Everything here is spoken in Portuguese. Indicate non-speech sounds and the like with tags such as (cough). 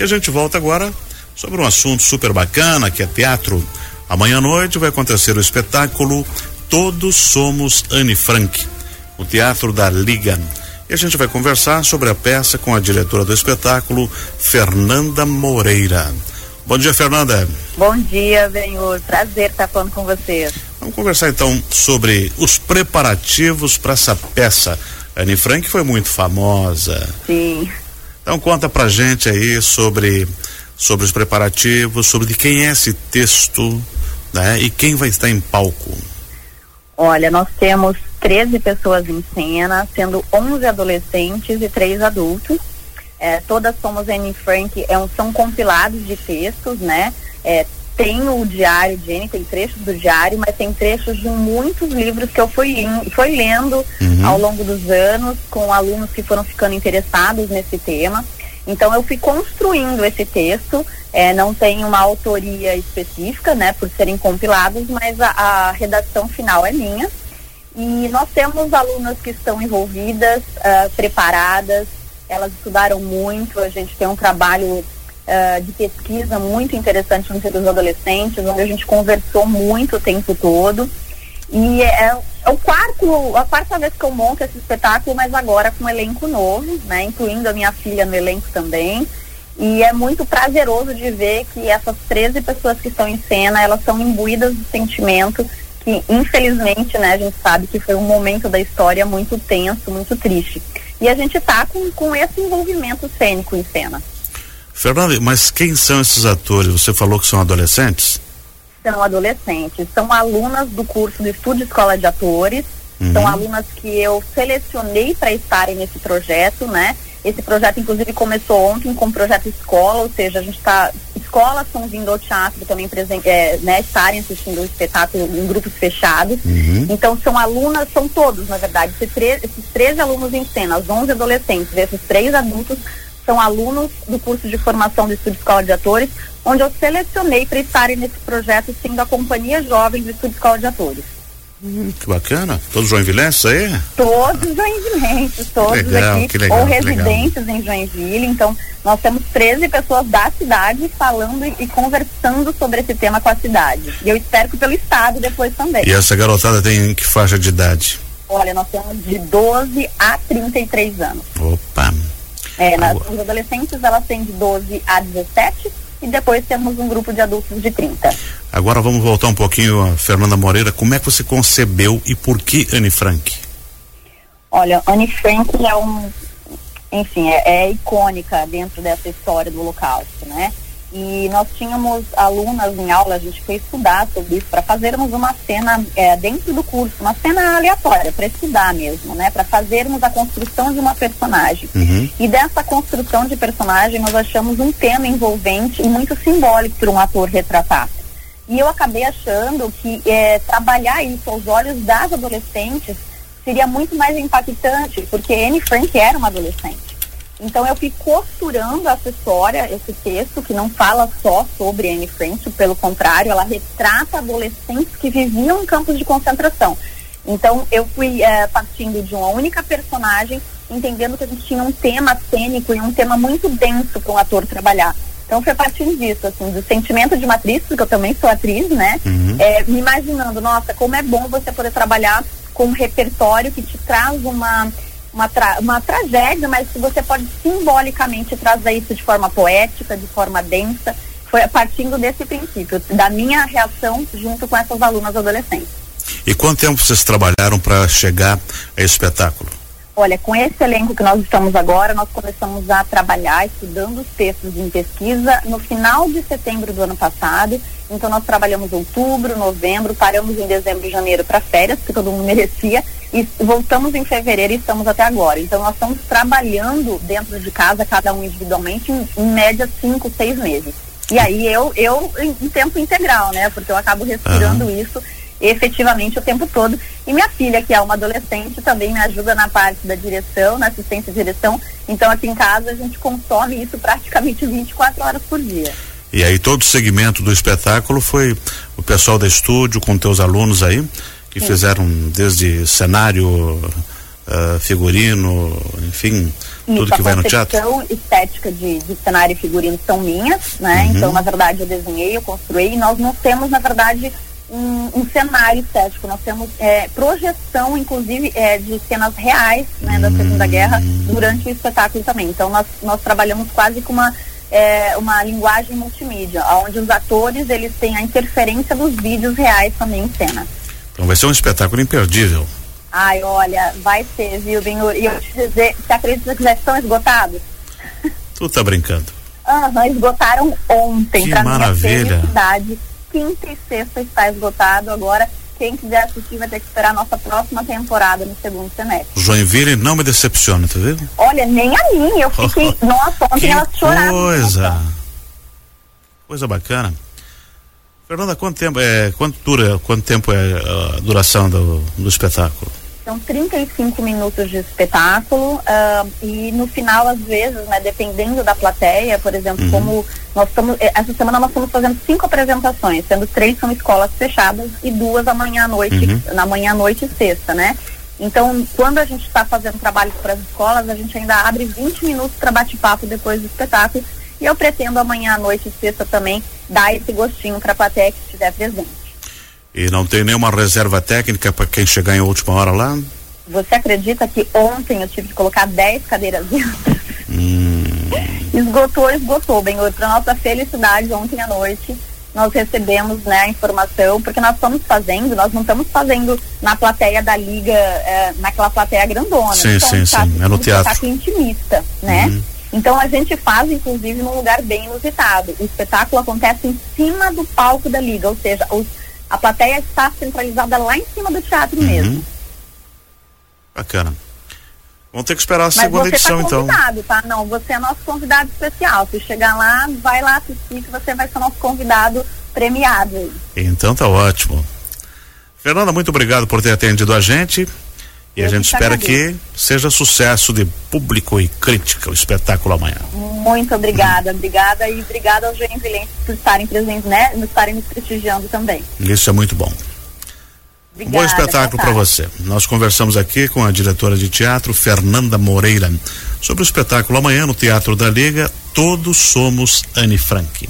E a gente volta agora sobre um assunto super bacana que é teatro. Amanhã à noite vai acontecer o espetáculo Todos Somos Anne Frank, o teatro da Liga. E a gente vai conversar sobre a peça com a diretora do espetáculo, Fernanda Moreira. Bom dia, Fernanda. Bom dia, Benhor. Prazer estar falando com você. Vamos conversar então sobre os preparativos para essa peça. Anne Frank foi muito famosa. Sim. Então conta pra gente aí sobre sobre os preparativos, sobre de quem é esse texto, né? E quem vai estar em palco. Olha, nós temos 13 pessoas em cena, sendo 11 adolescentes e 3 adultos. É, todas somos Anne Frank, é um, são compilados de textos, né? É, tem o diário de Anne, tem trechos do diário, mas tem trechos de muitos livros que eu fui, fui lendo uhum. ao longo dos anos com alunos que foram ficando interessados nesse tema. Então eu fui construindo esse texto, é, não tem uma autoria específica, né, por serem compilados, mas a, a redação final é minha. E nós temos alunas que estão envolvidas, uh, preparadas, elas estudaram muito, a gente tem um trabalho uh, de pesquisa muito interessante no dos adolescentes, onde a gente conversou muito o tempo todo. E é, é, o quarto, a quarta vez que eu monto esse espetáculo, mas agora com um elenco novo, né? Incluindo a minha filha no elenco também. E é muito prazeroso de ver que essas 13 pessoas que estão em cena, elas são imbuídas do sentimento que, infelizmente, né, a gente sabe que foi um momento da história muito tenso, muito triste. E a gente está com, com esse envolvimento cênico em cena. Fernanda, mas quem são esses atores? Você falou que são adolescentes? São adolescentes, são alunas do curso do Estúdio Escola de Atores, uhum. são alunas que eu selecionei para estarem nesse projeto, né? Esse projeto, inclusive, começou ontem com o projeto escola, ou seja, a gente está. Escolas estão vindo ao teatro também presente, é, né, estarem assistindo o espetáculo em grupos fechados. Uhum. Então, são alunas, são todos, na verdade, esses, três, esses 13 alunos em cena, os 11 adolescentes, esses três adultos são alunos do curso de formação do Estúdio Escola de Atores, onde eu selecionei para estarem nesse projeto, sendo a Companhia Jovem do Estúdio Escola de Atores. Hum, que bacana. Todos joinvilenses aí? Todos joinvilenses, todos legal, aqui, legal, ou residentes em Joinville. Então, nós temos 13 pessoas da cidade falando e, e, conversando sobre esse tema com a cidade. E eu espero que pelo estado depois também. E essa garotada tem que faixa de idade? Olha, nós temos de 12 a 33 anos. Opa! É, nas, os adolescentes elas têm de 12 a 17 e depois temos um grupo de adultos de 30. Agora vamos voltar um pouquinho a Fernanda Moreira. Como é que você concebeu e por que Anne Frank? Olha, Anne Frank é um, enfim, é, é icônica dentro dessa história do Holocausto, né? E nós tínhamos alunas em aula, a gente foi estudar sobre isso, para fazermos uma cena é, dentro do curso, uma cena aleatória, para estudar mesmo, né? Para fazermos a construção de uma personagem. Uhum. E dessa construção de personagem, nós achamos um tema envolvente e muito simbólico para um ator retratar. E eu acabei achando que é, trabalhar isso aos olhos das adolescentes seria muito mais impactante, porque Anne Frank era uma adolescente. Então eu fui costurando essa história, esse texto, que não fala só sobre Anne Frank, pelo contrário, ela retrata adolescentes que viviam em campos de concentração. Então eu fui é, partindo de uma única personagem, entendendo que a gente tinha um tema cênico e um tema muito denso para um ator trabalhar. Então foi a partir disso, assim, do sentimento de uma atriz, porque eu também sou atriz, né? Uhum. É, me imaginando, nossa, como é bom você poder trabalhar com um repertório que te traz uma uma, tra uma tragédia, mas que você pode simbolicamente trazer isso de forma poética, de forma densa, foi partindo desse princípio, da minha reação junto com essas alunas adolescentes. E quanto tempo vocês trabalharam para chegar a esse espetáculo? Olha, com esse elenco que nós estamos agora, nós começamos a trabalhar estudando os textos em pesquisa no final de setembro do ano passado. Então nós trabalhamos outubro, novembro, paramos em dezembro e janeiro para férias, que todo mundo (laughs) merecia, e voltamos em fevereiro e estamos até agora. Então nós estamos trabalhando dentro de casa, cada um individualmente, em, em média cinco, seis meses. E aí eu, eu em, em tempo integral, né? Porque eu acabo respirando uhum. isso efetivamente o tempo todo. E minha filha, que é uma adolescente, também me ajuda na parte da direção, na assistência de direção. Então aqui em casa a gente consome isso praticamente 24 horas por dia. E aí todo o segmento do espetáculo foi o pessoal da estúdio com teus alunos aí? Que Sim. fizeram desde cenário, uh, figurino, enfim, Isso, tudo que vai no teatro? A estética de, de cenário e figurino são minhas, né? Uhum. Então, na verdade, eu desenhei, eu construí, e nós não temos, na verdade, um, um cenário estético, nós temos é, projeção, inclusive, é, de cenas reais, né, da Segunda uhum. Guerra durante o espetáculo também. Então, nós, nós trabalhamos quase com uma é, uma linguagem multimídia, onde os atores eles têm a interferência dos vídeos reais também em cena. Então vai ser um espetáculo imperdível. Ai, olha, vai ser, viu, Benhur? E eu te dizer, você acredita que já estão esgotados? Tu tá brincando. Aham, esgotaram ontem. Que maravilha. Minha cidade, quinta e sexta está esgotado. Agora, quem quiser assistir vai ter que esperar a nossa próxima temporada no segundo semestre. Joinville não me decepciona, tá vendo? Olha, nem a mim. Eu fiquei, (laughs) nossa, ontem ela chorava. Coisa. Coisa bacana. Fernanda, quanto tempo é, quanto dura, quanto tempo é a duração do, do espetáculo? São 35 minutos de espetáculo uh, e no final, às vezes, né, dependendo da plateia, por exemplo, uhum. como nós estamos, eh, essa semana nós estamos fazendo cinco apresentações, sendo três são escolas fechadas e duas amanhã à noite, uhum. na manhã à noite e sexta, né? Então, quando a gente está fazendo trabalhos para as escolas, a gente ainda abre 20 minutos para bate-papo depois do espetáculo e eu pretendo amanhã à noite e sexta também dar esse gostinho para a plateia que estiver presente. E não tem nenhuma reserva técnica para quem chegar em última hora lá? Você acredita que ontem eu tive que colocar 10 cadeiras extras? Hum. (laughs) Esgotou, esgotou. Bem, para nossa felicidade, ontem à noite nós recebemos né, a informação, porque nós estamos fazendo, nós não estamos fazendo na plateia da liga, é, naquela plateia grandona. Sim, então, sim, sim. É no teatro. intimista, né? Uhum. Então a gente faz, inclusive, num lugar bem inusitado. O espetáculo acontece em cima do palco da liga, ou seja, os, a plateia está centralizada lá em cima do teatro uhum. mesmo. Bacana. Vamos ter que esperar a Mas segunda você tá edição, tá então. convidado, tá? Não, você é nosso convidado especial. Se chegar lá, vai lá assistir que você vai ser nosso convidado premiado. Então tá ótimo. Fernanda, muito obrigado por ter atendido a gente. E a gente espera que seja sucesso de público e crítica o espetáculo amanhã. Muito obrigada, obrigada e obrigada aos joinvilenses por estarem presentes, né? Por estarem nos prestigiando também. Isso é muito bom. Obrigada, bom espetáculo para você. Nós conversamos aqui com a diretora de teatro, Fernanda Moreira, sobre o espetáculo amanhã no Teatro da Liga, Todos Somos Anne Frank.